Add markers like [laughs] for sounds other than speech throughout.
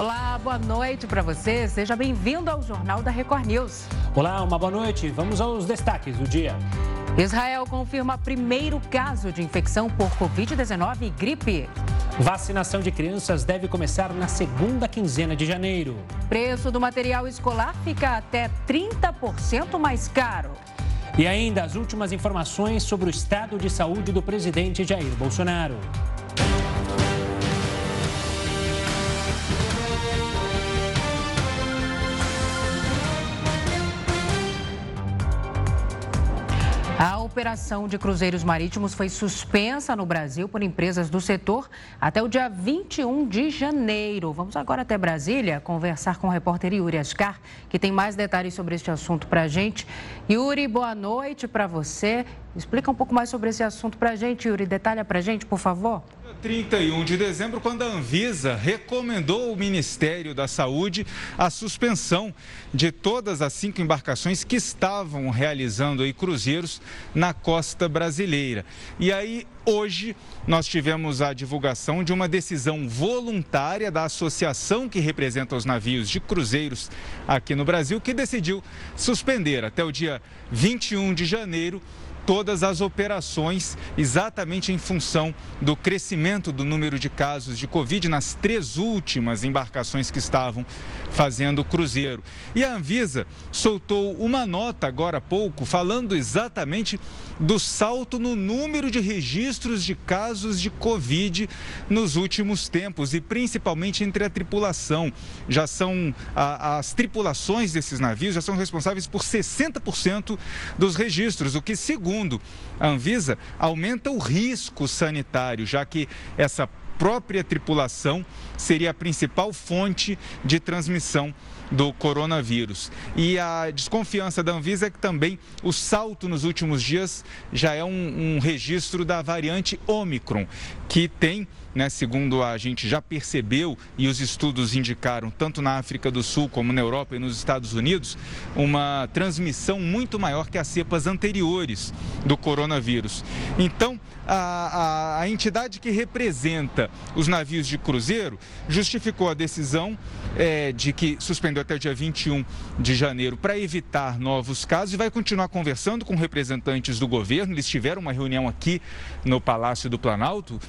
Olá, boa noite para você. Seja bem-vindo ao Jornal da Record News. Olá, uma boa noite. Vamos aos destaques do dia. Israel confirma primeiro caso de infecção por Covid-19 e gripe. Vacinação de crianças deve começar na segunda quinzena de janeiro. Preço do material escolar fica até 30% mais caro. E ainda as últimas informações sobre o estado de saúde do presidente Jair Bolsonaro. Operação de cruzeiros marítimos foi suspensa no Brasil por empresas do setor até o dia 21 de janeiro. Vamos agora até Brasília conversar com o repórter Yuri Ascar, que tem mais detalhes sobre este assunto para a gente. Yuri, boa noite para você. Explica um pouco mais sobre esse assunto para a gente, Yuri. Detalha para a gente, por favor. 31 de dezembro, quando a Anvisa recomendou ao Ministério da Saúde a suspensão de todas as cinco embarcações que estavam realizando aí cruzeiros na costa brasileira. E aí, hoje, nós tivemos a divulgação de uma decisão voluntária da associação que representa os navios de cruzeiros aqui no Brasil, que decidiu suspender até o dia 21 de janeiro todas as operações, exatamente em função do crescimento do número de casos de Covid nas três últimas embarcações que estavam fazendo cruzeiro. E a Anvisa soltou uma nota agora há pouco falando exatamente do salto no número de registros de casos de Covid nos últimos tempos e principalmente entre a tripulação. Já são a, as tripulações desses navios já são responsáveis por 60% dos registros, o que segundo a Anvisa aumenta o risco sanitário, já que essa própria tripulação seria a principal fonte de transmissão do coronavírus. E a desconfiança da Anvisa é que também o salto nos últimos dias já é um, um registro da variante Omicron, que tem né, segundo a gente já percebeu e os estudos indicaram, tanto na África do Sul como na Europa e nos Estados Unidos, uma transmissão muito maior que as cepas anteriores do coronavírus. Então, a, a, a entidade que representa os navios de cruzeiro justificou a decisão é, de que suspendeu até o dia 21 de janeiro para evitar novos casos e vai continuar conversando com representantes do governo. Eles tiveram uma reunião aqui no Palácio do Planalto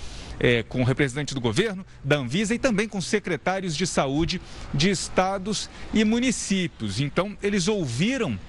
é, com representantes do governo, da Anvisa e também com secretários de saúde de estados e municípios. Então, eles ouviram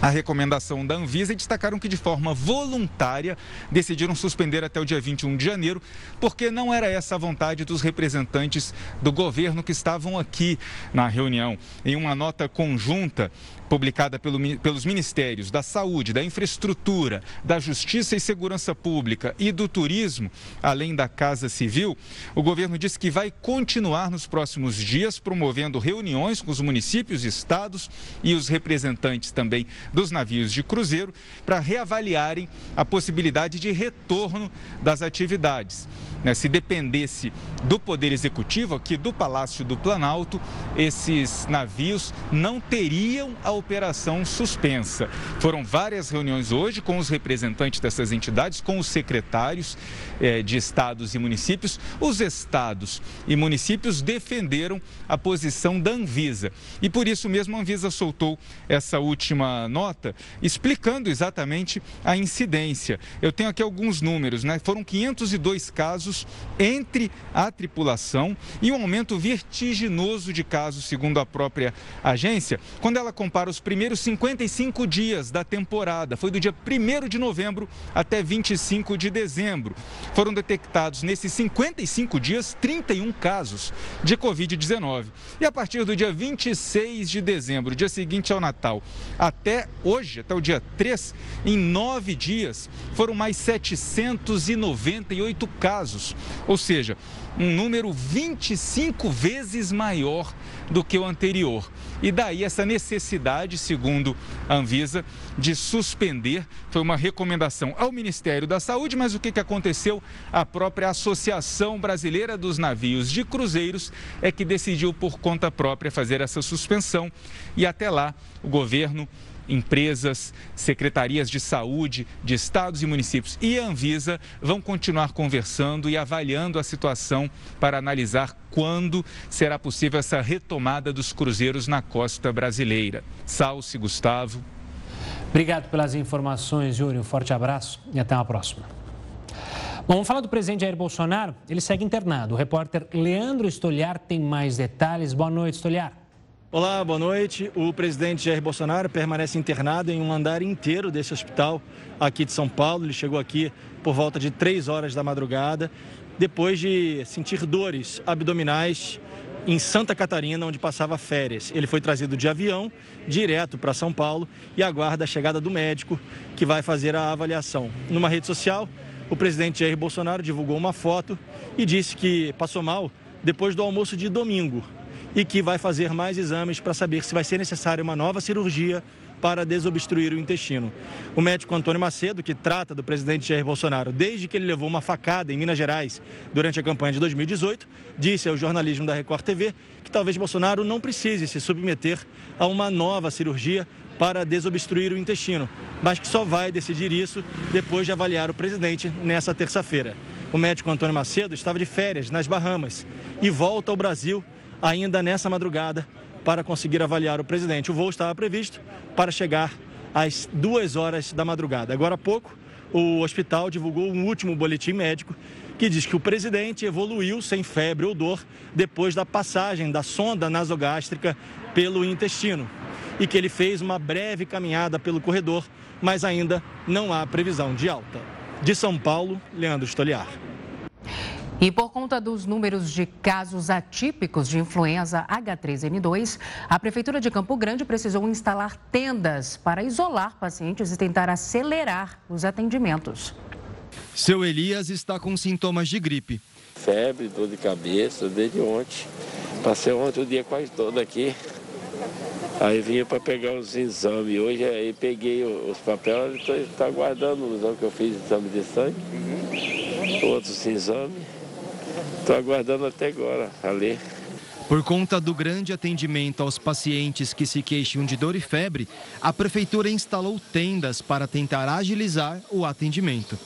a recomendação da Anvisa e destacaram que de forma voluntária decidiram suspender até o dia 21 de janeiro, porque não era essa a vontade dos representantes do governo que estavam aqui na reunião. Em uma nota conjunta, publicada pelo, pelos Ministérios da Saúde, da Infraestrutura, da Justiça e Segurança Pública e do Turismo, além da Casa Civil, o governo disse que vai continuar nos próximos dias promovendo reuniões com os municípios, estados e os representantes também dos navios de cruzeiro para reavaliarem a possibilidade de retorno das atividades. Né, se dependesse do Poder Executivo, aqui do Palácio do Planalto, esses navios não teriam a operação suspensa. Foram várias reuniões hoje com os representantes dessas entidades, com os secretários eh, de estados e municípios. Os estados e municípios defenderam a posição da Anvisa. E por isso mesmo a Anvisa soltou essa última nota explicando exatamente a incidência. Eu tenho aqui alguns números, né? Foram 502 casos entre a tripulação e um aumento vertiginoso de casos, segundo a própria agência, quando ela compara para os primeiros 55 dias da temporada. Foi do dia 1 de novembro até 25 de dezembro. Foram detectados nesses 55 dias 31 casos de Covid-19. E a partir do dia 26 de dezembro, dia seguinte ao Natal, até hoje, até o dia 3, em nove dias, foram mais 798 casos. Ou seja, um número 25 vezes maior do que o anterior. E daí essa necessidade, segundo a Anvisa, de suspender. Foi uma recomendação ao Ministério da Saúde, mas o que, que aconteceu? A própria Associação Brasileira dos Navios de Cruzeiros é que decidiu por conta própria fazer essa suspensão. E até lá, o governo empresas, secretarias de saúde de estados e municípios e a Anvisa vão continuar conversando e avaliando a situação para analisar quando será possível essa retomada dos cruzeiros na costa brasileira. Salce, Gustavo. Obrigado pelas informações, Júlio. Um forte abraço e até uma próxima. Bom, vamos falar do presidente Jair Bolsonaro. Ele segue internado. O repórter Leandro Estolhar tem mais detalhes. Boa noite, Estolhar. Olá, boa noite. O presidente Jair Bolsonaro permanece internado em um andar inteiro desse hospital aqui de São Paulo. Ele chegou aqui por volta de 3 horas da madrugada, depois de sentir dores abdominais em Santa Catarina, onde passava férias. Ele foi trazido de avião direto para São Paulo e aguarda a chegada do médico que vai fazer a avaliação. Numa rede social, o presidente Jair Bolsonaro divulgou uma foto e disse que passou mal depois do almoço de domingo e que vai fazer mais exames para saber se vai ser necessária uma nova cirurgia para desobstruir o intestino. O médico Antônio Macedo, que trata do presidente Jair Bolsonaro desde que ele levou uma facada em Minas Gerais durante a campanha de 2018, disse ao jornalismo da Record TV que talvez Bolsonaro não precise se submeter a uma nova cirurgia para desobstruir o intestino, mas que só vai decidir isso depois de avaliar o presidente nessa terça-feira. O médico Antônio Macedo estava de férias nas Bahamas e volta ao Brasil ainda nessa madrugada para conseguir avaliar o presidente. O voo estava previsto para chegar às duas horas da madrugada. Agora há pouco, o hospital divulgou um último boletim médico que diz que o presidente evoluiu sem febre ou dor depois da passagem da sonda nasogástrica pelo intestino e que ele fez uma breve caminhada pelo corredor, mas ainda não há previsão de alta. De São Paulo, Leandro Stoliar. E por conta dos números de casos atípicos de influenza H3N2, a Prefeitura de Campo Grande precisou instalar tendas para isolar pacientes e tentar acelerar os atendimentos. Seu Elias está com sintomas de gripe. Febre, dor de cabeça, desde ontem. Passei ontem o dia quase todo aqui. Aí vinha para pegar os exames. Hoje aí peguei os papéis, estou aguardando o exame que eu fiz, exame de sangue, outros exames. Estou aguardando até agora a ler. Por conta do grande atendimento aos pacientes que se queixam de dor e febre, a prefeitura instalou tendas para tentar agilizar o atendimento.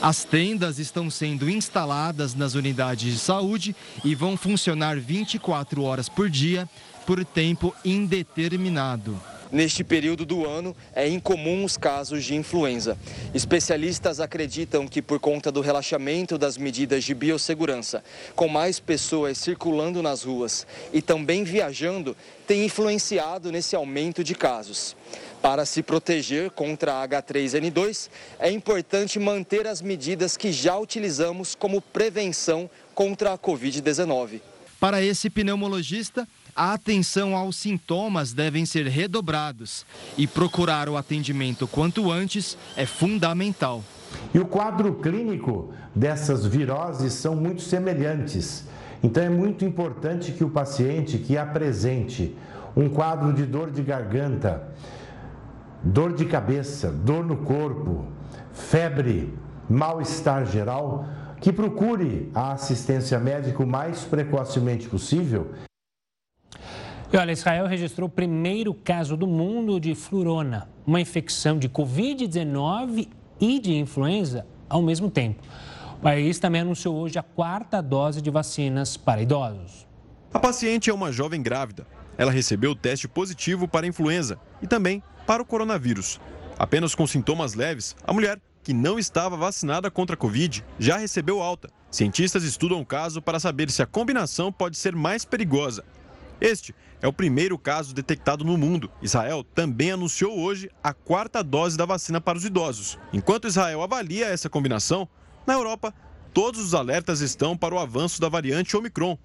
As tendas estão sendo instaladas nas unidades de saúde e vão funcionar 24 horas por dia por tempo indeterminado. Neste período do ano, é incomum os casos de influenza. Especialistas acreditam que, por conta do relaxamento das medidas de biossegurança, com mais pessoas circulando nas ruas e também viajando, tem influenciado nesse aumento de casos. Para se proteger contra a H3N2, é importante manter as medidas que já utilizamos como prevenção contra a Covid-19. Para esse pneumologista, a atenção aos sintomas devem ser redobrados e procurar o atendimento quanto antes é fundamental. E o quadro clínico dessas viroses são muito semelhantes. Então é muito importante que o paciente que apresente um quadro de dor de garganta, dor de cabeça, dor no corpo, febre, mal-estar geral, que procure a assistência médica o mais precocemente possível e olha, Israel registrou o primeiro caso do mundo de flurona, uma infecção de Covid-19 e de influenza ao mesmo tempo. O país também anunciou hoje a quarta dose de vacinas para idosos. A paciente é uma jovem grávida. Ela recebeu o teste positivo para a influenza e também para o coronavírus. Apenas com sintomas leves, a mulher, que não estava vacinada contra a Covid, já recebeu alta. Cientistas estudam o caso para saber se a combinação pode ser mais perigosa este é o primeiro caso detectado no mundo. Israel também anunciou hoje a quarta dose da vacina para os idosos. Enquanto Israel avalia essa combinação, na Europa, todos os alertas estão para o avanço da variante Omicron.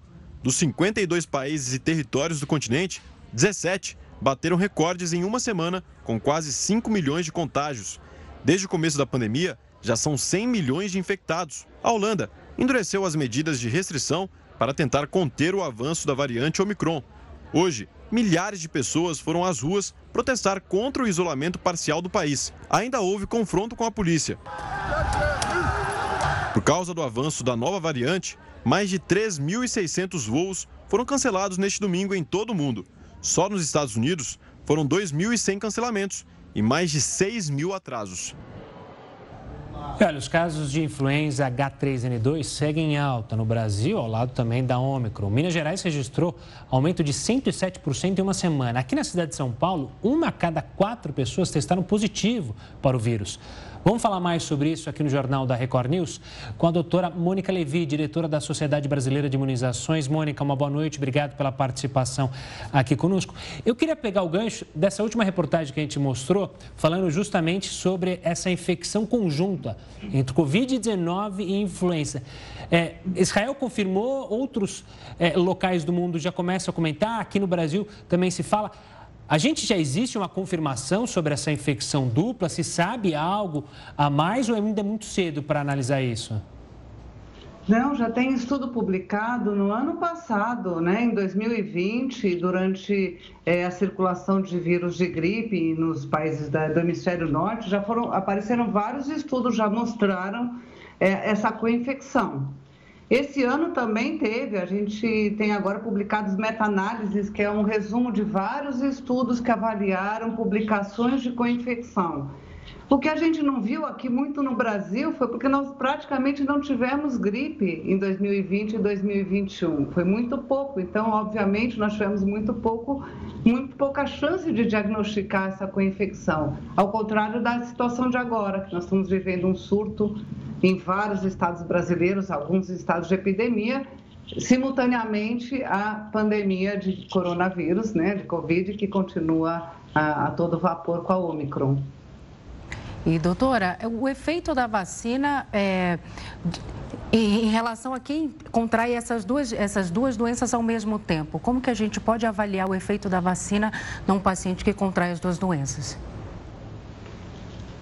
Dos 52 países e territórios do continente, 17 bateram recordes em uma semana, com quase 5 milhões de contágios. Desde o começo da pandemia, já são 100 milhões de infectados. A Holanda endureceu as medidas de restrição para tentar conter o avanço da variante Omicron. Hoje, milhares de pessoas foram às ruas protestar contra o isolamento parcial do país. Ainda houve confronto com a polícia. Por causa do avanço da nova variante, mais de 3.600 voos foram cancelados neste domingo em todo o mundo. Só nos Estados Unidos, foram 2.100 cancelamentos e mais de 6 mil atrasos. Olha, os casos de influenza H3N2 seguem em alta no Brasil, ao lado também da Ômicron. Minas Gerais registrou aumento de 107% em uma semana. Aqui na cidade de São Paulo, uma a cada quatro pessoas testaram positivo para o vírus. Vamos falar mais sobre isso aqui no Jornal da Record News com a doutora Mônica Levi, diretora da Sociedade Brasileira de Imunizações. Mônica, uma boa noite, obrigado pela participação aqui conosco. Eu queria pegar o gancho dessa última reportagem que a gente mostrou, falando justamente sobre essa infecção conjunta entre Covid-19 e influenza. É, Israel confirmou, outros é, locais do mundo já começam a comentar, aqui no Brasil também se fala. A gente já existe uma confirmação sobre essa infecção dupla? Se sabe algo a mais ou ainda é muito cedo para analisar isso? Não, já tem estudo publicado no ano passado, né, em 2020, durante é, a circulação de vírus de gripe nos países da, do hemisfério norte, já foram apareceram vários estudos já mostraram é, essa co-infecção. Esse ano também teve, a gente tem agora publicados meta-análises, que é um resumo de vários estudos que avaliaram publicações de co-infecção. O que a gente não viu aqui muito no Brasil foi porque nós praticamente não tivemos gripe em 2020 e 2021. Foi muito pouco. Então, obviamente, nós tivemos muito pouco, muito pouca chance de diagnosticar essa co-infecção. Ao contrário da situação de agora, que nós estamos vivendo um surto em vários estados brasileiros, alguns estados de epidemia, simultaneamente a pandemia de coronavírus, né, de Covid, que continua a, a todo vapor com a Omicron. E, doutora, o efeito da vacina é, em relação a quem contrai essas duas, essas duas doenças ao mesmo tempo, como que a gente pode avaliar o efeito da vacina num paciente que contrai as duas doenças?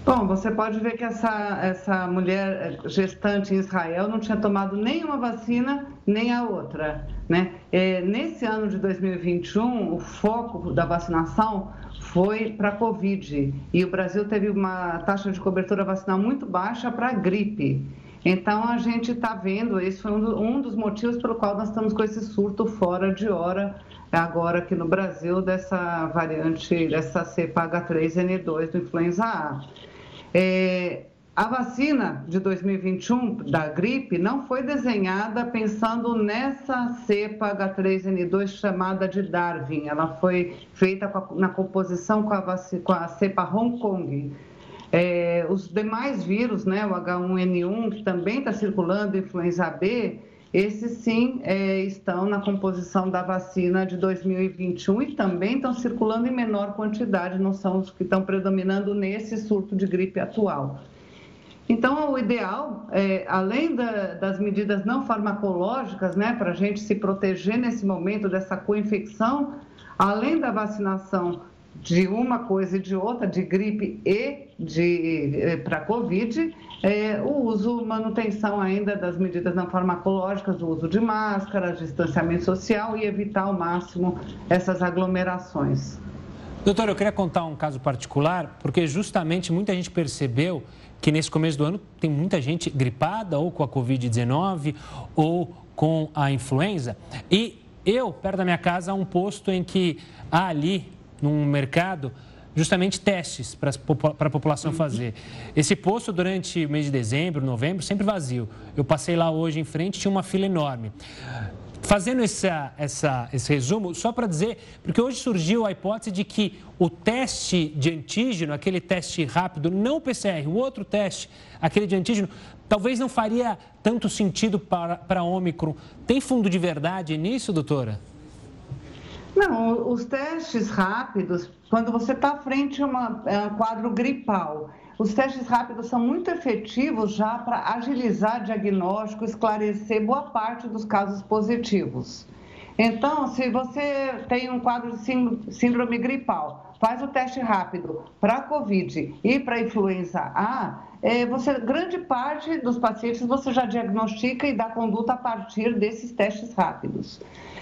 Bom, você pode ver que essa, essa mulher gestante em Israel não tinha tomado nenhuma vacina, nem a outra. Né? É, nesse ano de 2021, o foco da vacinação foi para a Covid. E o Brasil teve uma taxa de cobertura vacinal muito baixa para a gripe. Então, a gente está vendo, esse foi um dos motivos pelo qual nós estamos com esse surto fora de hora, agora aqui no Brasil, dessa variante, dessa cepa H3N2 do influenza A. É, a vacina de 2021 da gripe não foi desenhada pensando nessa cepa H3N2 chamada de Darwin. Ela foi feita na composição com a, com a cepa Hong Kong. É, os demais vírus, né, o H1N1, que também está circulando, influenza B, esses sim é, estão na composição da vacina de 2021 e também estão circulando em menor quantidade, não são os que estão predominando nesse surto de gripe atual. Então, o ideal, é, além da, das medidas não farmacológicas, né, para a gente se proteger nesse momento dessa co-infecção, além da vacinação de uma coisa e de outra, de gripe e de eh, para Covid, é, o uso, manutenção ainda das medidas não farmacológicas, o uso de máscaras, distanciamento social e evitar ao máximo essas aglomerações. Doutor, eu queria contar um caso particular, porque justamente muita gente percebeu que nesse começo do ano tem muita gente gripada ou com a Covid-19 ou com a influenza. E eu, perto da minha casa, há um posto em que há ali num mercado justamente testes para a população fazer. Esse posto, durante o mês de dezembro, novembro, sempre vazio. Eu passei lá hoje em frente, tinha uma fila enorme. Fazendo essa, essa, esse resumo, só para dizer, porque hoje surgiu a hipótese de que o teste de antígeno, aquele teste rápido, não o PCR, o outro teste, aquele de antígeno, talvez não faria tanto sentido para, para a Ômicron. Tem fundo de verdade nisso, doutora? Não, os testes rápidos, quando você está frente a, uma, a um quadro gripal, os testes rápidos são muito efetivos já para agilizar diagnóstico, esclarecer boa parte dos casos positivos. Então, se você tem um quadro de síndrome gripal, faz o teste rápido para COVID e para influenza A, é, você, grande parte dos pacientes você já diagnostica e dá conduta a partir desses testes rápidos.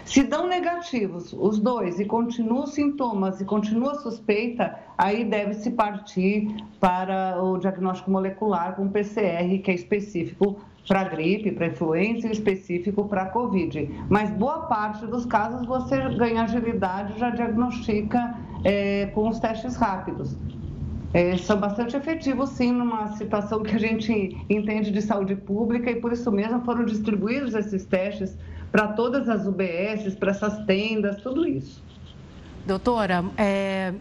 Se dão negativos os dois e continuam sintomas e continua suspeita, aí deve-se partir para o diagnóstico molecular com PCR, que é específico para gripe, para influenza e específico para Covid. Mas boa parte dos casos você ganha agilidade, já diagnostica é, com os testes rápidos. É, são bastante efetivos, sim, numa situação que a gente entende de saúde pública e por isso mesmo foram distribuídos esses testes para todas as UBSs, para essas tendas, tudo isso. Doutora, é,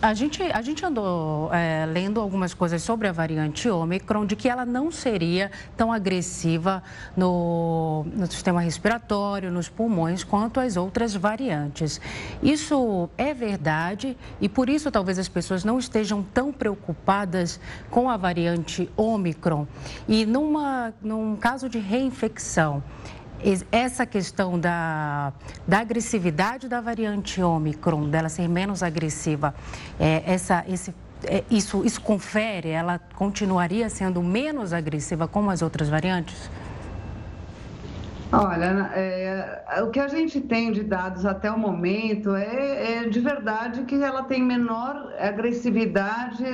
a gente, a gente andou é, lendo algumas coisas sobre a variante Ômicron, de que ela não seria tão agressiva no, no sistema respiratório, nos pulmões, quanto as outras variantes. Isso é verdade e por isso talvez as pessoas não estejam tão preocupadas com a variante Ômicron. E numa, num caso de reinfecção, essa questão da, da agressividade da variante Ômicron, dela ser menos agressiva, é, essa, esse, é, isso, isso confere? Ela continuaria sendo menos agressiva como as outras variantes? Olha, é, o que a gente tem de dados até o momento é, é de verdade que ela tem menor agressividade,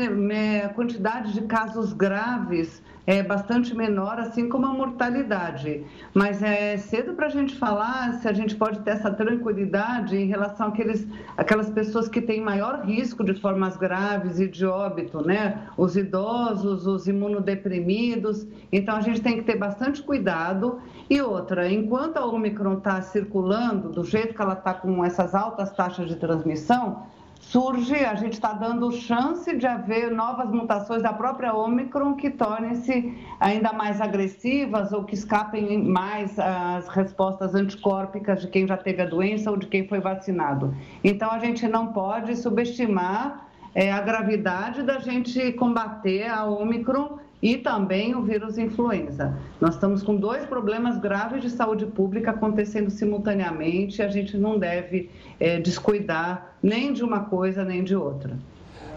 quantidade de casos graves é bastante menor, assim como a mortalidade. Mas é cedo para a gente falar se a gente pode ter essa tranquilidade em relação àqueles, àquelas pessoas que têm maior risco de formas graves e de óbito, né? Os idosos, os imunodeprimidos. Então a gente tem que ter bastante cuidado. E outra, enquanto a Omicron está circulando do jeito que ela está com essas altas taxas de transmissão, surge, a gente está dando chance de haver novas mutações da própria Omicron que tornem-se ainda mais agressivas ou que escapem mais as respostas anticórpicas de quem já teve a doença ou de quem foi vacinado. Então, a gente não pode subestimar é, a gravidade da gente combater a Omicron e também o vírus influenza. Nós estamos com dois problemas graves de saúde pública acontecendo simultaneamente e a gente não deve é, descuidar nem de uma coisa nem de outra.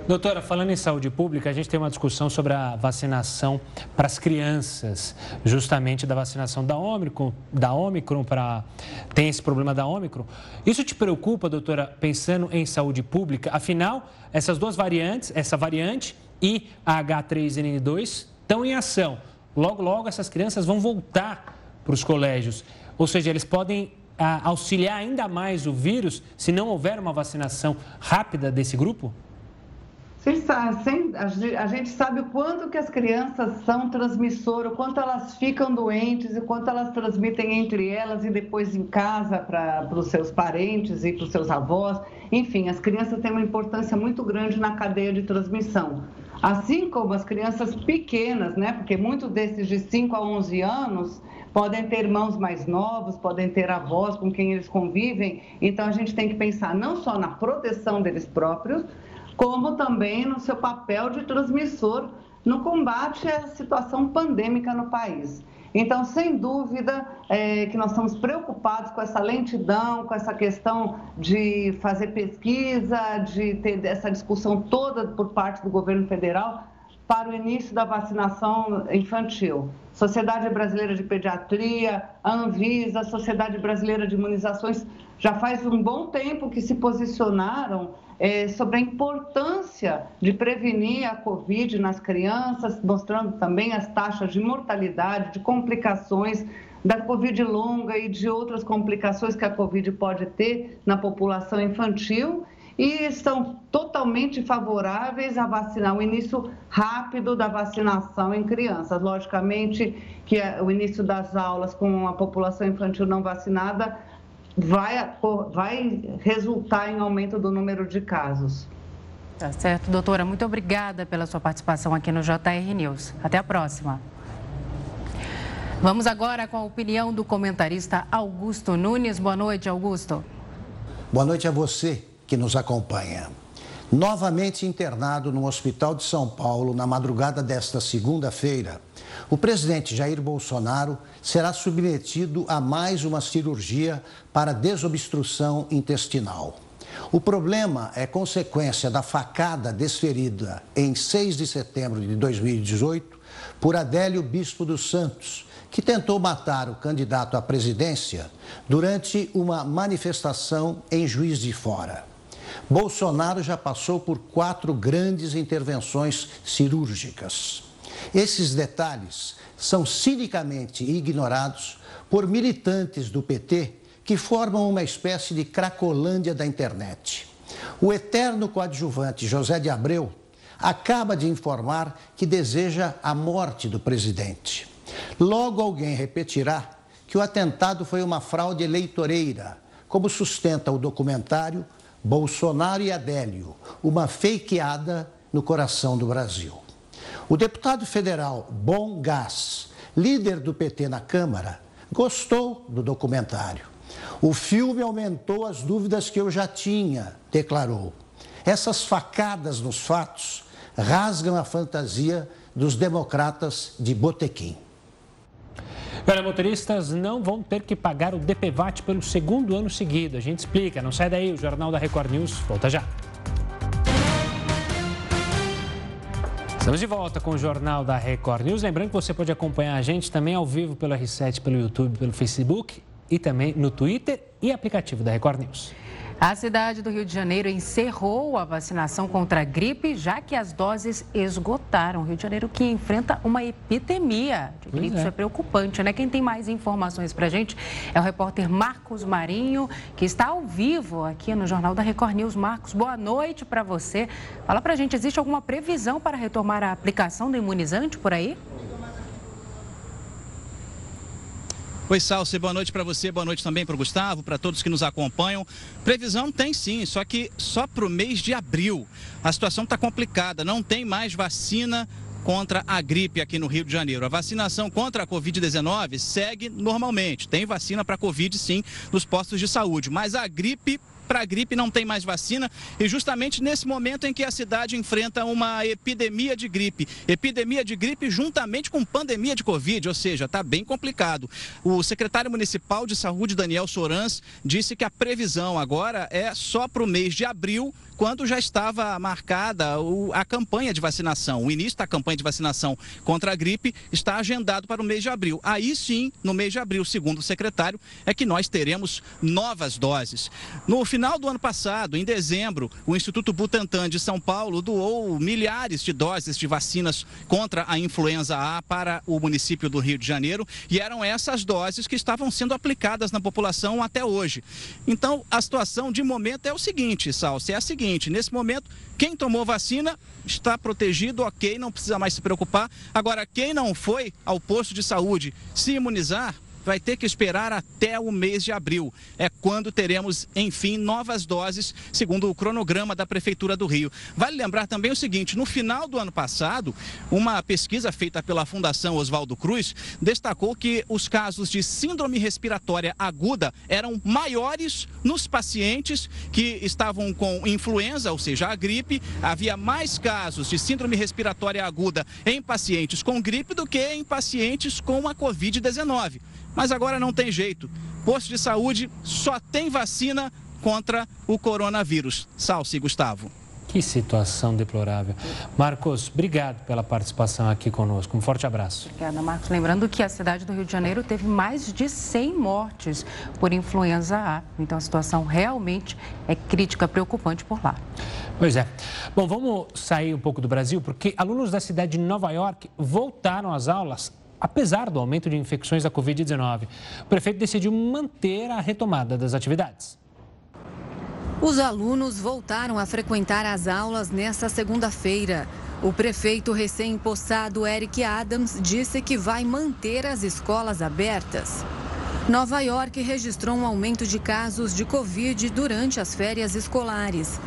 Doutora, falando em saúde pública, a gente tem uma discussão sobre a vacinação para as crianças, justamente da vacinação da Omicron, da Omicron para tem esse problema da Omicron. Isso te preocupa, doutora, pensando em saúde pública? Afinal, essas duas variantes, essa variante e a H3N2 estão em ação. Logo, logo, essas crianças vão voltar para os colégios. Ou seja, eles podem ah, auxiliar ainda mais o vírus se não houver uma vacinação rápida desse grupo? a gente sabe o quanto que as crianças são transmissoras, o quanto elas ficam doentes, e quanto elas transmitem entre elas e depois em casa para os seus parentes e para os seus avós. Enfim, as crianças têm uma importância muito grande na cadeia de transmissão. Assim como as crianças pequenas, né? Porque muitos desses de 5 a 11 anos podem ter irmãos mais novos, podem ter avós com quem eles convivem. Então a gente tem que pensar não só na proteção deles próprios, como também no seu papel de transmissor no combate à situação pandêmica no país. Então, sem dúvida, é, que nós estamos preocupados com essa lentidão, com essa questão de fazer pesquisa, de ter essa discussão toda por parte do governo federal para o início da vacinação infantil. Sociedade Brasileira de Pediatria, a Anvisa, Sociedade Brasileira de Imunizações já faz um bom tempo que se posicionaram é, sobre a importância de prevenir a Covid nas crianças, mostrando também as taxas de mortalidade, de complicações da Covid longa e de outras complicações que a Covid pode ter na população infantil e estão totalmente favoráveis a vacinar o início rápido da vacinação em crianças. Logicamente que é o início das aulas com a população infantil não vacinada vai, vai resultar em aumento do número de casos. Tá certo, doutora. Muito obrigada pela sua participação aqui no JR News. Até a próxima. Vamos agora com a opinião do comentarista Augusto Nunes. Boa noite, Augusto. Boa noite a você que nos acompanha. Novamente internado no Hospital de São Paulo na madrugada desta segunda-feira, o presidente Jair Bolsonaro será submetido a mais uma cirurgia para desobstrução intestinal. O problema é consequência da facada desferida em 6 de setembro de 2018 por Adélio Bispo dos Santos, que tentou matar o candidato à presidência durante uma manifestação em Juiz de Fora. Bolsonaro já passou por quatro grandes intervenções cirúrgicas. Esses detalhes são cinicamente ignorados por militantes do PT que formam uma espécie de cracolândia da internet. O eterno coadjuvante José de Abreu acaba de informar que deseja a morte do presidente. Logo alguém repetirá que o atentado foi uma fraude eleitoreira, como sustenta o documentário Bolsonaro e Adélio, uma fakeada no coração do Brasil. O deputado federal Bom Gás, líder do PT na Câmara, gostou do documentário. O filme aumentou as dúvidas que eu já tinha, declarou. Essas facadas nos fatos rasgam a fantasia dos democratas de Botequim. Olha, motoristas não vão ter que pagar o DPVAT pelo segundo ano seguido. A gente explica. Não sai daí, o Jornal da Record News volta já. Estamos de volta com o Jornal da Record News. Lembrando que você pode acompanhar a gente também ao vivo pelo R7, pelo YouTube, pelo Facebook e também no Twitter e aplicativo da Record News. A cidade do Rio de Janeiro encerrou a vacinação contra a gripe, já que as doses esgotaram. O Rio de Janeiro que enfrenta uma epidemia de gripe, é. isso é preocupante, né? Quem tem mais informações para a gente é o repórter Marcos Marinho, que está ao vivo aqui no Jornal da Record News. Marcos, boa noite para você. Fala para a gente, existe alguma previsão para retomar a aplicação do imunizante por aí? Oi, Salce, boa noite para você, boa noite também para o Gustavo, para todos que nos acompanham. Previsão tem sim, só que só para o mês de abril. A situação está complicada, não tem mais vacina contra a gripe aqui no Rio de Janeiro. A vacinação contra a Covid-19 segue normalmente. Tem vacina para Covid, sim, nos postos de saúde, mas a gripe para a gripe não tem mais vacina e justamente nesse momento em que a cidade enfrenta uma epidemia de gripe. Epidemia de gripe juntamente com pandemia de Covid, ou seja, está bem complicado. O secretário municipal de saúde, Daniel Sorans, disse que a previsão agora é só para o mês de abril quando já estava marcada a campanha de vacinação. O início da campanha de vacinação contra a gripe está agendado para o mês de abril. Aí sim, no mês de abril, segundo o secretário, é que nós teremos novas doses. No final do ano passado, em dezembro, o Instituto Butantan de São Paulo doou milhares de doses de vacinas contra a influenza A para o município do Rio de Janeiro e eram essas doses que estavam sendo aplicadas na população até hoje. Então, a situação de momento é o seguinte, Salce, é a seguinte: nesse momento, quem tomou vacina está protegido, ok, não precisa mais se preocupar. Agora, quem não foi ao posto de saúde se imunizar, vai ter que esperar até o mês de abril. É quando teremos, enfim, novas doses, segundo o cronograma da Prefeitura do Rio. Vale lembrar também o seguinte: no final do ano passado, uma pesquisa feita pela Fundação Oswaldo Cruz destacou que os casos de síndrome respiratória aguda eram maiores nos pacientes que estavam com influenza, ou seja, a gripe. Havia mais casos de síndrome respiratória aguda em pacientes com gripe do que em pacientes com a Covid-19. Mas agora não tem jeito. Posto de saúde só tem vacina contra o coronavírus. Salce, Gustavo. Que situação deplorável. Marcos, obrigado pela participação aqui conosco. Um forte abraço. Obrigada, Marcos. Lembrando que a cidade do Rio de Janeiro teve mais de 100 mortes por influenza A. Então a situação realmente é crítica, preocupante por lá. Pois é. Bom, vamos sair um pouco do Brasil, porque alunos da cidade de Nova York voltaram às aulas apesar do aumento de infecções da Covid-19. O prefeito decidiu manter a retomada das atividades. Os alunos voltaram a frequentar as aulas nesta segunda-feira. O prefeito recém-impossado Eric Adams disse que vai manter as escolas abertas. Nova York registrou um aumento de casos de Covid durante as férias escolares.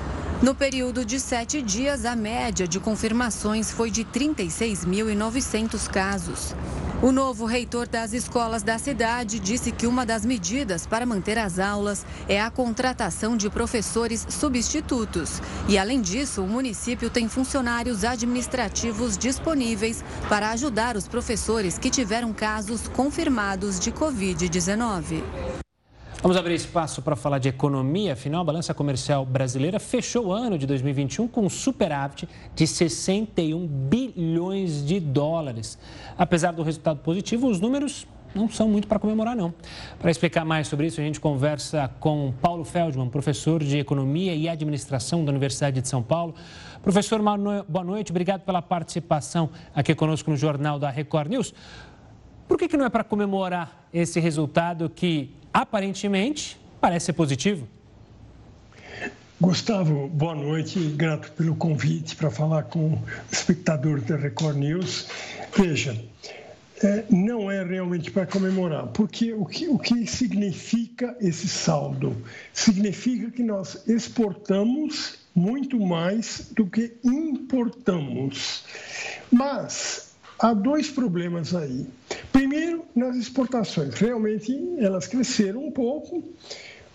No período de sete dias, a média de confirmações foi de 36.900 casos. O novo reitor das escolas da cidade disse que uma das medidas para manter as aulas é a contratação de professores substitutos. E, além disso, o município tem funcionários administrativos disponíveis para ajudar os professores que tiveram casos confirmados de Covid-19. Vamos abrir espaço para falar de economia. Afinal, a balança comercial brasileira fechou o ano de 2021 com um superávit de 61 bilhões de dólares. Apesar do resultado positivo, os números não são muito para comemorar, não. Para explicar mais sobre isso, a gente conversa com Paulo Feldman, professor de Economia e Administração da Universidade de São Paulo. Professor, boa noite, obrigado pela participação aqui conosco no Jornal da Record News. Por que, que não é para comemorar esse resultado que aparentemente parece ser positivo? Gustavo, boa noite, grato pelo convite para falar com o espectador da Record News. Veja, é, não é realmente para comemorar, porque o que, o que significa esse saldo? Significa que nós exportamos muito mais do que importamos. Mas há dois problemas aí. Primeiro, nas exportações, realmente elas cresceram um pouco,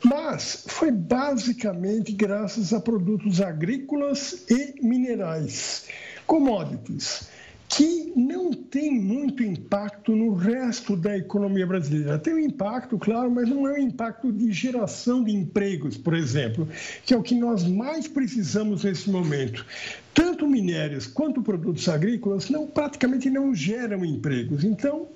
mas foi basicamente graças a produtos agrícolas e minerais, commodities que não tem muito impacto no resto da economia brasileira. Tem um impacto, claro, mas não é um impacto de geração de empregos, por exemplo, que é o que nós mais precisamos nesse momento. Tanto minérios quanto produtos agrícolas não praticamente não geram empregos. Então,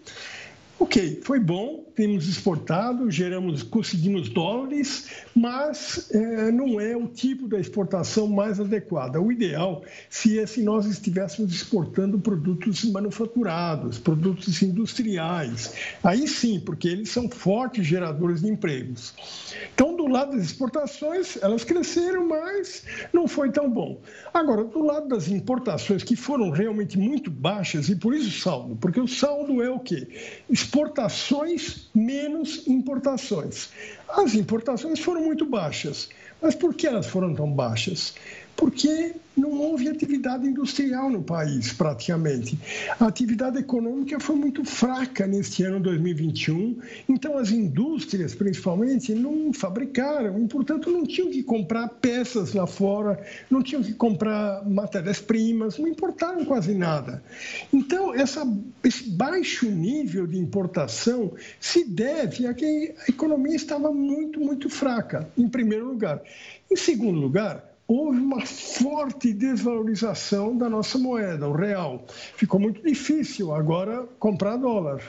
Ok, foi bom, temos exportado, geramos, conseguimos dólares, mas é, não é o tipo da exportação mais adequada. O ideal se é se nós estivéssemos exportando produtos manufaturados, produtos industriais. Aí sim, porque eles são fortes geradores de empregos. Então, lado das exportações, elas cresceram, mas não foi tão bom. Agora, do lado das importações, que foram realmente muito baixas, e por isso saldo, porque o saldo é o quê? exportações menos importações. As importações foram muito baixas. Mas por que elas foram tão baixas? Porque não houve atividade industrial no país, praticamente. A atividade econômica foi muito fraca neste ano 2021, então as indústrias, principalmente, não fabricaram e, portanto, não tinham que comprar peças lá fora, não tinham que comprar matérias-primas, não importaram quase nada. Então, essa, esse baixo nível de importação se deve a que a economia estava muito, muito fraca, em primeiro lugar. Em segundo lugar, houve uma forte desvalorização da nossa moeda, o real. Ficou muito difícil agora comprar dólar.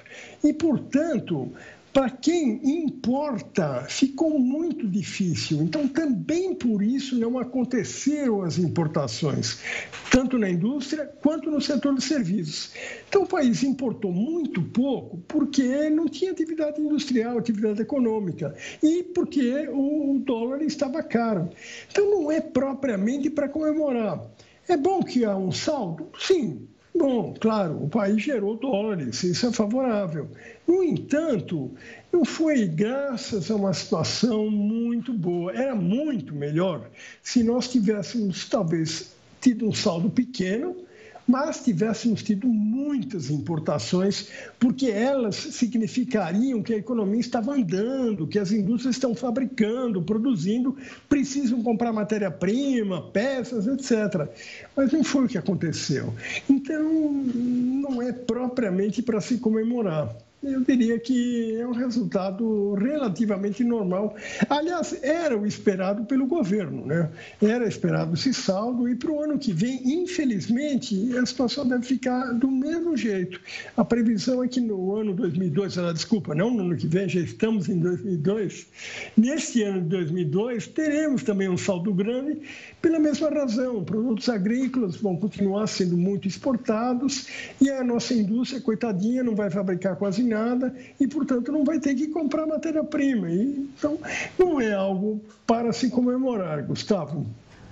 E, portanto, para quem importa, ficou muito difícil. Então, também por isso não aconteceram as importações, tanto na indústria quanto no setor de serviços. Então, o país importou muito pouco porque não tinha atividade industrial, atividade econômica, e porque o dólar estava caro. Então, não é propriamente para comemorar. É bom que há um saldo? Sim, Bom, claro, o país gerou dólares, isso é favorável. No entanto, não foi graças a uma situação muito boa. Era muito melhor se nós tivéssemos, talvez, tido um saldo pequeno, mas tivéssemos tido muitas importações, porque elas significariam que a economia estava andando, que as indústrias estão fabricando, produzindo, precisam comprar matéria-prima, peças, etc. Mas não foi o que aconteceu. Então, não é propriamente para se comemorar eu diria que é um resultado relativamente normal. Aliás, era o esperado pelo governo, né? Era esperado esse saldo e para o ano que vem, infelizmente, a situação deve ficar do mesmo jeito. A previsão é que no ano 2002, ah, desculpa, não no ano que vem, já estamos em 2002. Neste ano de 2002, teremos também um saldo grande pela mesma razão. Produtos agrícolas vão continuar sendo muito exportados e a nossa indústria, coitadinha, não vai fabricar quase nada e, portanto, não vai ter que comprar matéria-prima. Então, não é algo para se comemorar, Gustavo.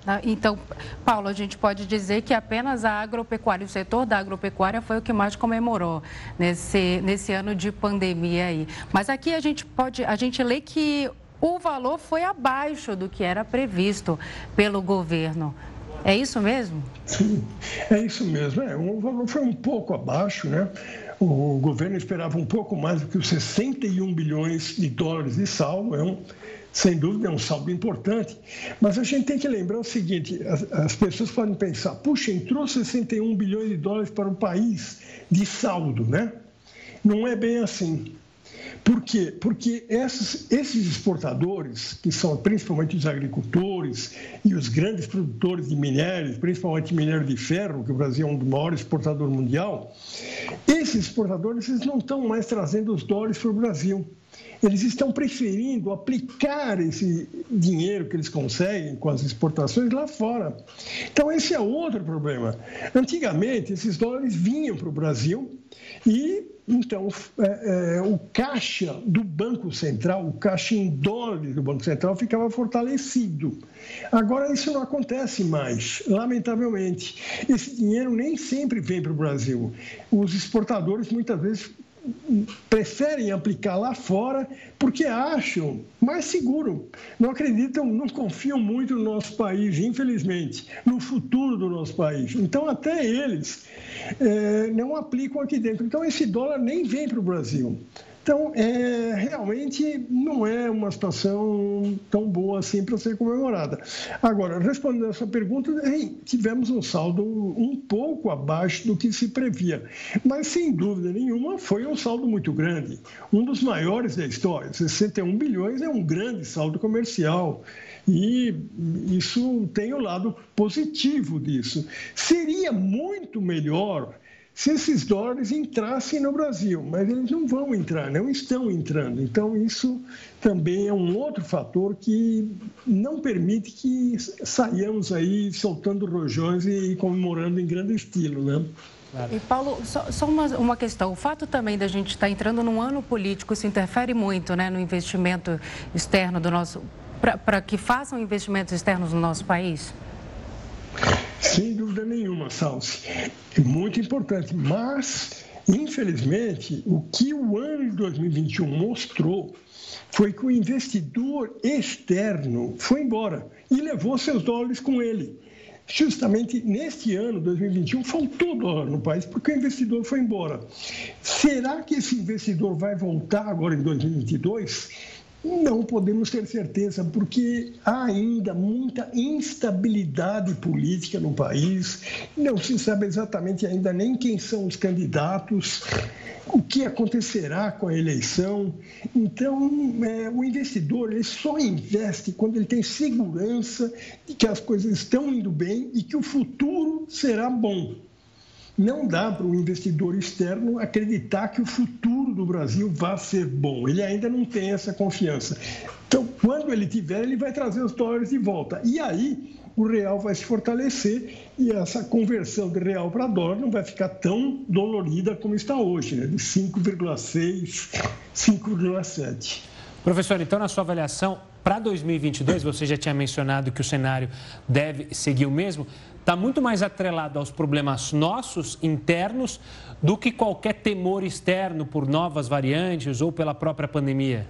Ah, então, Paulo, a gente pode dizer que apenas a agropecuária, o setor da agropecuária foi o que mais comemorou nesse, nesse ano de pandemia aí. Mas aqui a gente pode, a gente lê que o valor foi abaixo do que era previsto pelo governo. É isso mesmo? Sim, é isso mesmo. É, o valor foi um pouco abaixo, né? O governo esperava um pouco mais do que os 61 bilhões de dólares de saldo. É um, sem dúvida, é um saldo importante. Mas a gente tem que lembrar o seguinte: as, as pessoas podem pensar, puxa, entrou 61 bilhões de dólares para o país de saldo, né? Não é bem assim. Por quê? Porque esses, esses exportadores, que são principalmente os agricultores e os grandes produtores de minérios, principalmente minério de ferro, que o Brasil é um dos maiores exportadores mundial, esses exportadores eles não estão mais trazendo os dólares para o Brasil eles estão preferindo aplicar esse dinheiro que eles conseguem com as exportações lá fora. Então, esse é outro problema. Antigamente, esses dólares vinham para o Brasil e, então, é, é, o caixa do Banco Central, o caixa em dólares do Banco Central ficava fortalecido. Agora, isso não acontece mais, lamentavelmente. Esse dinheiro nem sempre vem para o Brasil. Os exportadores, muitas vezes, preferem aplicar lá fora porque acham mais seguro. Não acreditam, não confiam muito no nosso país, infelizmente, no futuro do nosso país. Então, até eles é, não aplicam aqui dentro. Então, esse dólar nem vem para o Brasil. Então, é, realmente não é uma situação tão boa assim para ser comemorada. Agora, respondendo a sua pergunta, tivemos um saldo um pouco abaixo do que se previa, mas sem dúvida nenhuma foi um saldo muito grande, um dos maiores da história. 61 bilhões é um grande saldo comercial. E isso tem o lado positivo disso. Seria muito melhor se esses dólares entrassem no Brasil, mas eles não vão entrar, não estão entrando. Então, isso também é um outro fator que não permite que saiamos aí soltando rojões e comemorando em grande estilo, né? Claro. E Paulo, só, só uma, uma, questão. O fato também da gente estar tá entrando num ano político, isso interfere muito né, no investimento externo do nosso. para que façam investimentos externos no nosso país? Sem dúvida nenhuma, Salsi. É muito importante. Mas, infelizmente, o que o ano de 2021 mostrou foi que o investidor externo foi embora e levou seus dólares com ele. Justamente neste ano, 2021, faltou dólar no país porque o investidor foi embora. Será que esse investidor vai voltar agora em 2022? Não podemos ter certeza, porque há ainda muita instabilidade política no país, não se sabe exatamente ainda nem quem são os candidatos, o que acontecerá com a eleição. Então, é, o investidor ele só investe quando ele tem segurança de que as coisas estão indo bem e que o futuro será bom não dá para o investidor externo acreditar que o futuro do Brasil vai ser bom. Ele ainda não tem essa confiança. Então, quando ele tiver, ele vai trazer os dólares de volta. E aí, o real vai se fortalecer e essa conversão de real para dólar não vai ficar tão dolorida como está hoje, né? de 5,6, 5,7. Professor, então, na sua avaliação, para 2022, você já tinha mencionado que o cenário deve seguir o mesmo está muito mais atrelado aos problemas nossos, internos, do que qualquer temor externo por novas variantes ou pela própria pandemia?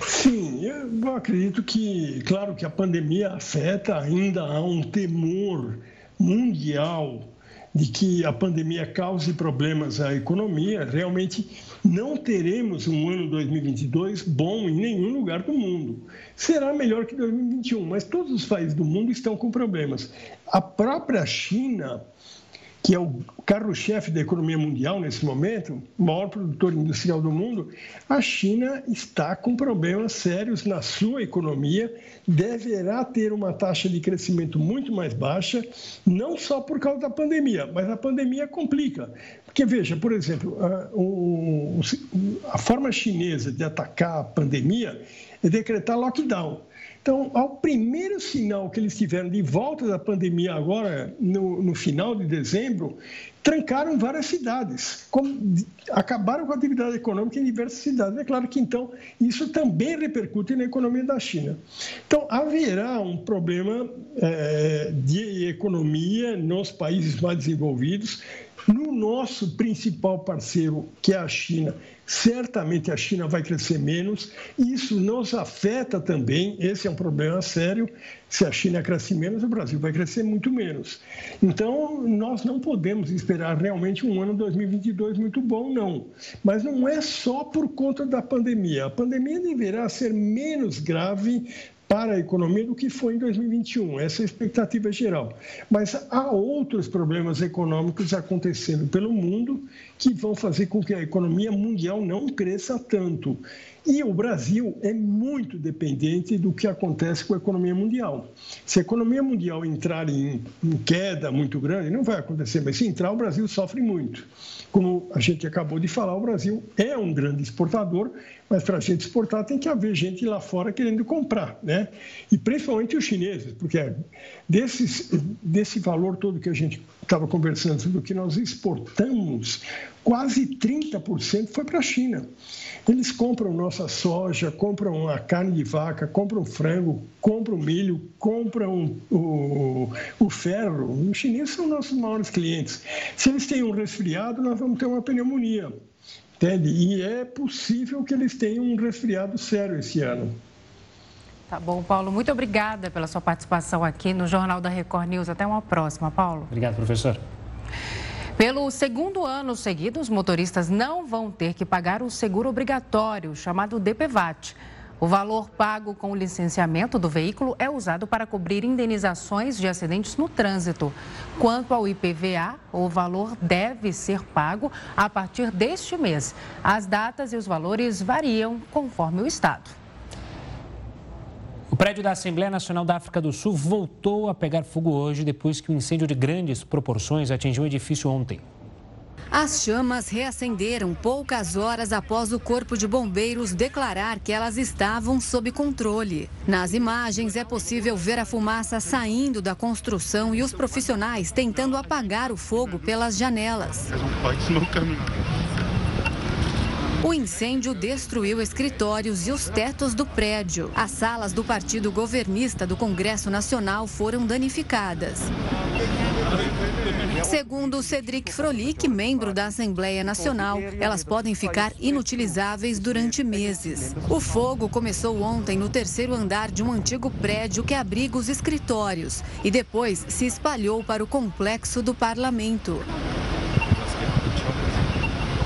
Sim, eu acredito que, claro que a pandemia afeta, ainda há um temor mundial de que a pandemia cause problemas à economia. Realmente não teremos um ano 2022 bom em nenhum lugar do mundo. Será melhor que 2021, mas todos os países do mundo estão com problemas. A própria China que é o carro-chefe da economia mundial nesse momento, maior produtor industrial do mundo, a China está com problemas sérios na sua economia, deverá ter uma taxa de crescimento muito mais baixa, não só por causa da pandemia, mas a pandemia complica. Porque, veja, por exemplo, a, a forma chinesa de atacar a pandemia é decretar lockdown. Então, ao primeiro sinal que eles tiveram de volta da pandemia agora, no, no final de dezembro, trancaram várias cidades, como, acabaram com a atividade econômica em diversas cidades. É claro que, então, isso também repercute na economia da China. Então, haverá um problema é, de economia nos países mais desenvolvidos, no nosso principal parceiro, que é a China, certamente a China vai crescer menos, isso nos afeta também, esse é um problema sério. Se a China cresce menos, o Brasil vai crescer muito menos. Então, nós não podemos esperar realmente um ano 2022 muito bom, não. Mas não é só por conta da pandemia. A pandemia deverá ser menos grave para a economia do que foi em 2021. Essa é a expectativa geral. Mas há outros problemas econômicos acontecendo pelo mundo que vão fazer com que a economia mundial não cresça tanto. E o Brasil é muito dependente do que acontece com a economia mundial. Se a economia mundial entrar em, em queda muito grande, não vai acontecer, mas se entrar, o Brasil sofre muito. Como a gente acabou de falar, o Brasil é um grande exportador, mas para a gente exportar tem que haver gente lá fora querendo comprar, né? E principalmente os chineses, porque desses, desse valor todo que a gente estava conversando sobre o que nós exportamos, quase 30% foi para a China. Eles compram nossa soja, compram a carne de vaca, compram frango, compram milho, compram o, o ferro. Os chineses são nossos maiores clientes. Se eles têm um resfriado, nós vamos ter uma pneumonia. Entende? E é possível que eles tenham um resfriado sério esse ano. Tá bom, Paulo. Muito obrigada pela sua participação aqui no Jornal da Record News. Até uma próxima, Paulo. Obrigado, professor. Pelo segundo ano seguido, os motoristas não vão ter que pagar o seguro obrigatório, chamado DPVAT. O valor pago com o licenciamento do veículo é usado para cobrir indenizações de acidentes no trânsito. Quanto ao IPVA, o valor deve ser pago a partir deste mês. As datas e os valores variam conforme o estado. O prédio da Assembleia Nacional da África do Sul voltou a pegar fogo hoje depois que um incêndio de grandes proporções atingiu o edifício ontem. As chamas reacenderam poucas horas após o Corpo de Bombeiros declarar que elas estavam sob controle. Nas imagens é possível ver a fumaça saindo da construção e os profissionais tentando apagar o fogo pelas janelas. O incêndio destruiu escritórios e os tetos do prédio. As salas do partido governista do Congresso Nacional foram danificadas. Segundo Cedric Frolic, membro da Assembleia Nacional, elas podem ficar inutilizáveis durante meses. O fogo começou ontem no terceiro andar de um antigo prédio que abriga os escritórios e depois se espalhou para o complexo do parlamento.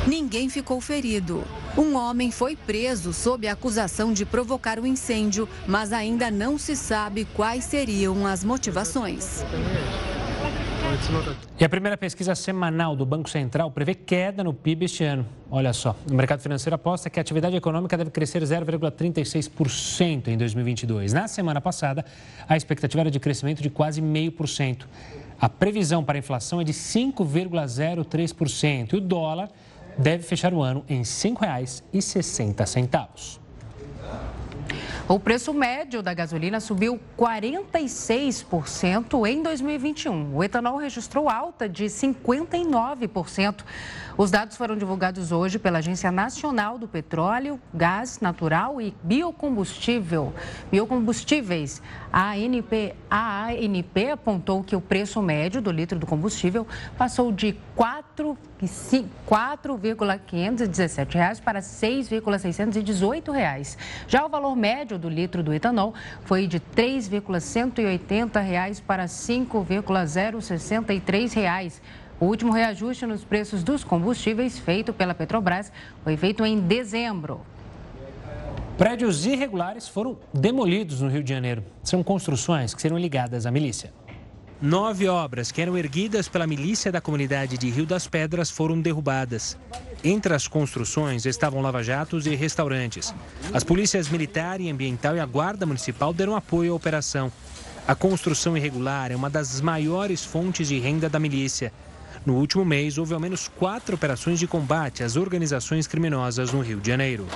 Ninguém ficou ferido. Um homem foi preso sob a acusação de provocar o um incêndio, mas ainda não se sabe quais seriam as motivações. E a primeira pesquisa semanal do Banco Central prevê queda no PIB este ano. Olha só, o mercado financeiro aposta que a atividade econômica deve crescer 0,36% em 2022. Na semana passada, a expectativa era de crescimento de quase 0,5%. A previsão para a inflação é de 5,03% e o dólar deve fechar o ano em R$ 5,60. O preço médio da gasolina subiu 46% em 2021. O etanol registrou alta de 59%. Os dados foram divulgados hoje pela Agência Nacional do Petróleo, Gás Natural e Biocombustível. Biocombustíveis. A ANP, a ANP apontou que o preço médio do litro do combustível passou de R$ 4,517 para R$ 6,618. Já o valor médio do litro do etanol foi de R$ 3,180 para R$ 5,063. O último reajuste nos preços dos combustíveis feito pela Petrobras foi feito em dezembro. Prédios irregulares foram demolidos no Rio de Janeiro. São construções que serão ligadas à milícia. Nove obras que eram erguidas pela milícia da comunidade de Rio das Pedras foram derrubadas. Entre as construções estavam lava-jatos e restaurantes. As polícias militar e ambiental e a guarda municipal deram apoio à operação. A construção irregular é uma das maiores fontes de renda da milícia. No último mês, houve ao menos quatro operações de combate às organizações criminosas no Rio de Janeiro.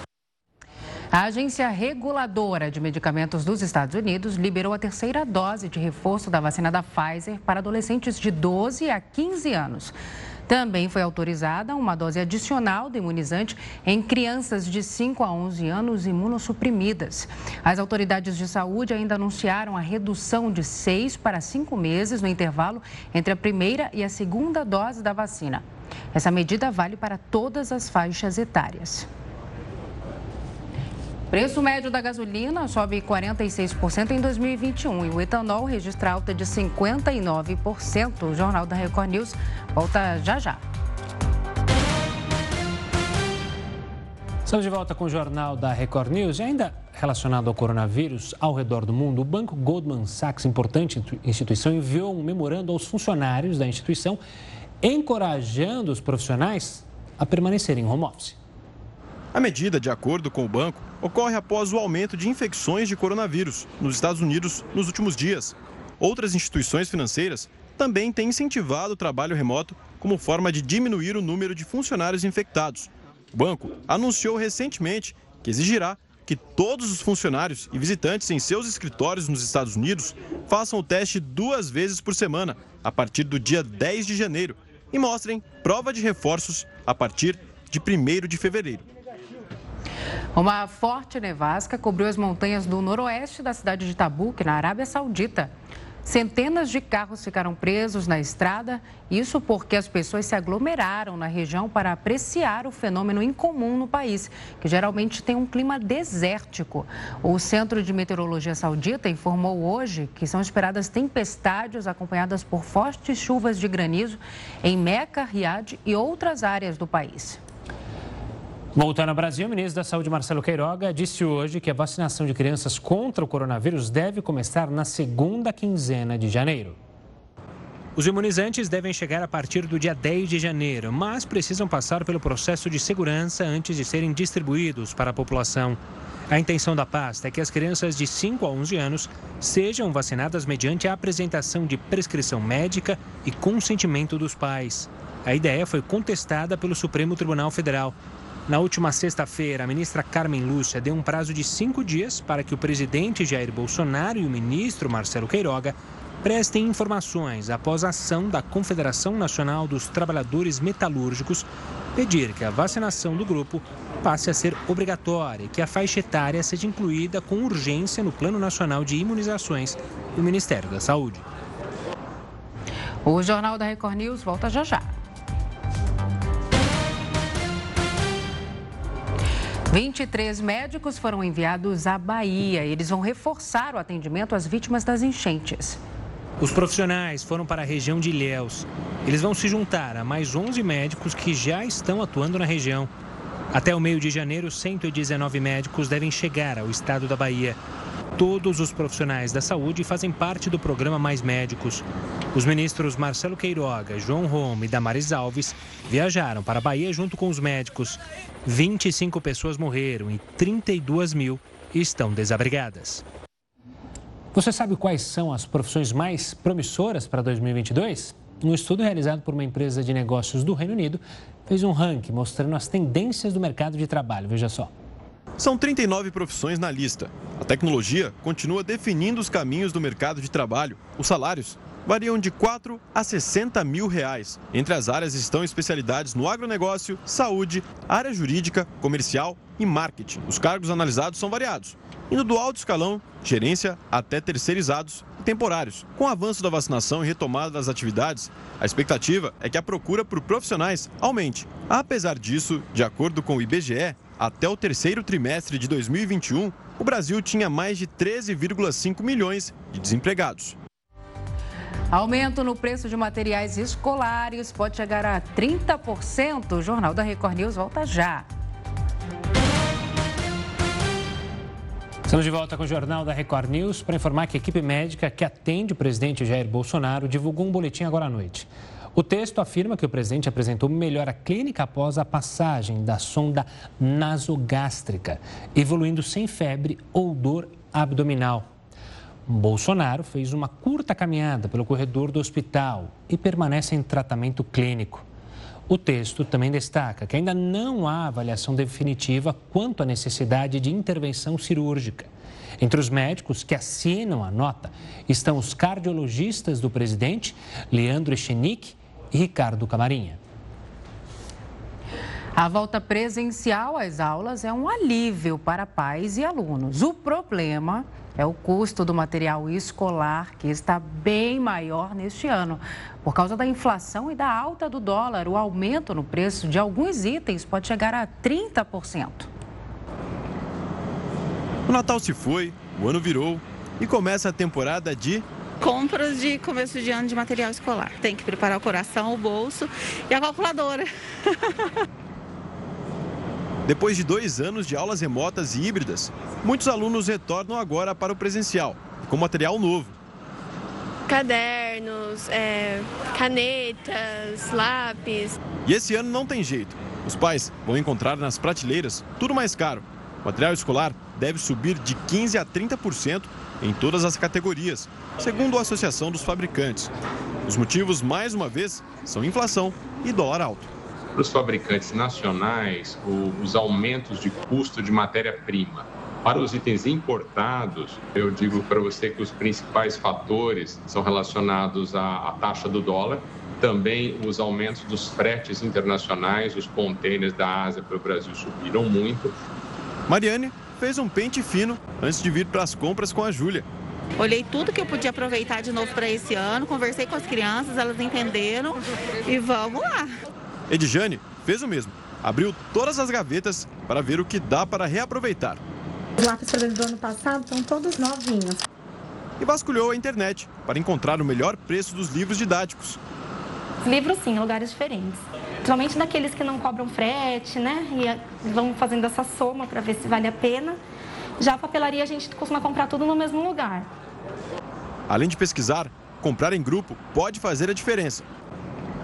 A Agência Reguladora de Medicamentos dos Estados Unidos liberou a terceira dose de reforço da vacina da Pfizer para adolescentes de 12 a 15 anos. Também foi autorizada uma dose adicional do imunizante em crianças de 5 a 11 anos imunossuprimidas. As autoridades de saúde ainda anunciaram a redução de seis para cinco meses no intervalo entre a primeira e a segunda dose da vacina. Essa medida vale para todas as faixas etárias. Preço médio da gasolina sobe 46% em 2021 e o etanol registra alta de 59%. O Jornal da Record News volta já já. Estamos de volta com o Jornal da Record News e ainda relacionado ao coronavírus ao redor do mundo, o banco Goldman Sachs, importante instituição, enviou um memorando aos funcionários da instituição encorajando os profissionais a permanecerem em home office. A medida, de acordo com o banco, ocorre após o aumento de infecções de coronavírus nos Estados Unidos nos últimos dias. Outras instituições financeiras também têm incentivado o trabalho remoto como forma de diminuir o número de funcionários infectados. O banco anunciou recentemente que exigirá que todos os funcionários e visitantes em seus escritórios nos Estados Unidos façam o teste duas vezes por semana, a partir do dia 10 de janeiro, e mostrem prova de reforços a partir de 1 de fevereiro. Uma forte nevasca cobriu as montanhas do noroeste da cidade de Tabuk, na Arábia Saudita. Centenas de carros ficaram presos na estrada, isso porque as pessoas se aglomeraram na região para apreciar o fenômeno incomum no país, que geralmente tem um clima desértico. O Centro de Meteorologia Saudita informou hoje que são esperadas tempestades acompanhadas por fortes chuvas de granizo em Meca, Riad e outras áreas do país. Voltando ao Brasil, o ministro da Saúde, Marcelo Queiroga, disse hoje que a vacinação de crianças contra o coronavírus deve começar na segunda quinzena de janeiro. Os imunizantes devem chegar a partir do dia 10 de janeiro, mas precisam passar pelo processo de segurança antes de serem distribuídos para a população. A intenção da pasta é que as crianças de 5 a 11 anos sejam vacinadas mediante a apresentação de prescrição médica e consentimento dos pais. A ideia foi contestada pelo Supremo Tribunal Federal, na última sexta-feira, a ministra Carmen Lúcia deu um prazo de cinco dias para que o presidente Jair Bolsonaro e o ministro Marcelo Queiroga prestem informações após a ação da Confederação Nacional dos Trabalhadores Metalúrgicos pedir que a vacinação do grupo passe a ser obrigatória e que a faixa etária seja incluída com urgência no Plano Nacional de Imunizações do Ministério da Saúde. O Jornal da Record News volta já já. 23 médicos foram enviados à Bahia. Eles vão reforçar o atendimento às vítimas das enchentes. Os profissionais foram para a região de Ilhéus. Eles vão se juntar a mais 11 médicos que já estão atuando na região. Até o meio de janeiro, 119 médicos devem chegar ao estado da Bahia. Todos os profissionais da saúde fazem parte do programa Mais Médicos. Os ministros Marcelo Queiroga, João Rome e Damares Alves viajaram para a Bahia junto com os médicos. 25 pessoas morreram e 32 mil estão desabrigadas. Você sabe quais são as profissões mais promissoras para 2022? Um estudo realizado por uma empresa de negócios do Reino Unido fez um ranking mostrando as tendências do mercado de trabalho. Veja só. São 39 profissões na lista. A tecnologia continua definindo os caminhos do mercado de trabalho. Os salários variam de 4 a 60 mil reais. Entre as áreas estão especialidades no agronegócio, saúde, área jurídica, comercial e marketing. Os cargos analisados são variados, indo do alto escalão, gerência, até terceirizados e temporários. Com o avanço da vacinação e retomada das atividades, a expectativa é que a procura por profissionais aumente. Apesar disso, de acordo com o IBGE, até o terceiro trimestre de 2021, o Brasil tinha mais de 13,5 milhões de desempregados. Aumento no preço de materiais escolares pode chegar a 30%. O Jornal da Record News volta já. Estamos de volta com o Jornal da Record News para informar que a equipe médica que atende o presidente Jair Bolsonaro divulgou um boletim agora à noite. O texto afirma que o presidente apresentou melhora clínica após a passagem da sonda nasogástrica, evoluindo sem febre ou dor abdominal. Bolsonaro fez uma curta caminhada pelo corredor do hospital e permanece em tratamento clínico. O texto também destaca que ainda não há avaliação definitiva quanto à necessidade de intervenção cirúrgica. Entre os médicos que assinam a nota estão os cardiologistas do presidente, Leandro Echenique, Ricardo Camarinha. A volta presencial às aulas é um alívio para pais e alunos. O problema é o custo do material escolar, que está bem maior neste ano. Por causa da inflação e da alta do dólar, o aumento no preço de alguns itens pode chegar a 30%. O Natal se foi, o ano virou e começa a temporada de compras de começo de ano de material escolar. Tem que preparar o coração, o bolso e a calculadora. [laughs] Depois de dois anos de aulas remotas e híbridas, muitos alunos retornam agora para o presencial, com material novo. cadernos, é, canetas, lápis. E esse ano não tem jeito. Os pais vão encontrar nas prateleiras tudo mais caro. Material escolar deve subir de 15% a 30% em todas as categorias, segundo a Associação dos Fabricantes. Os motivos, mais uma vez, são inflação e dólar alto. Para os fabricantes nacionais, os aumentos de custo de matéria-prima. Para os itens importados, eu digo para você que os principais fatores são relacionados à, à taxa do dólar, também os aumentos dos fretes internacionais, os contêineres da Ásia para o Brasil subiram muito. Mariane fez um pente fino antes de vir para as compras com a Júlia. Olhei tudo que eu podia aproveitar de novo para esse ano, conversei com as crianças, elas entenderam e vamos lá. Edjane fez o mesmo. Abriu todas as gavetas para ver o que dá para reaproveitar. Os lápis do ano passado estão todos novinhos. E vasculhou a internet para encontrar o melhor preço dos livros didáticos. Livros sim, em lugares diferentes. Principalmente daqueles que não cobram frete, né? E vão fazendo essa soma para ver se vale a pena. Já a papelaria a gente costuma comprar tudo no mesmo lugar. Além de pesquisar, comprar em grupo pode fazer a diferença.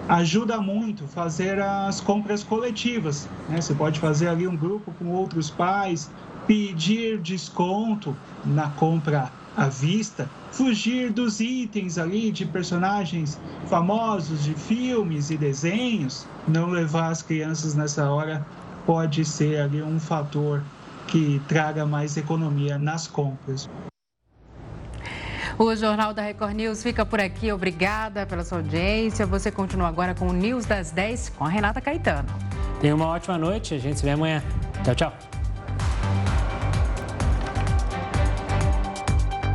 Ajuda muito fazer as compras coletivas. Né? Você pode fazer ali um grupo com outros pais, pedir desconto na compra à vista, fugir dos itens ali de personagens famosos de filmes e desenhos, não levar as crianças nessa hora pode ser ali um fator que traga mais economia nas compras. O Jornal da Record News fica por aqui. Obrigada pela sua audiência. Você continua agora com o News das 10 com a Renata Caetano. Tenha uma ótima noite. A gente se vê amanhã. Tchau, tchau.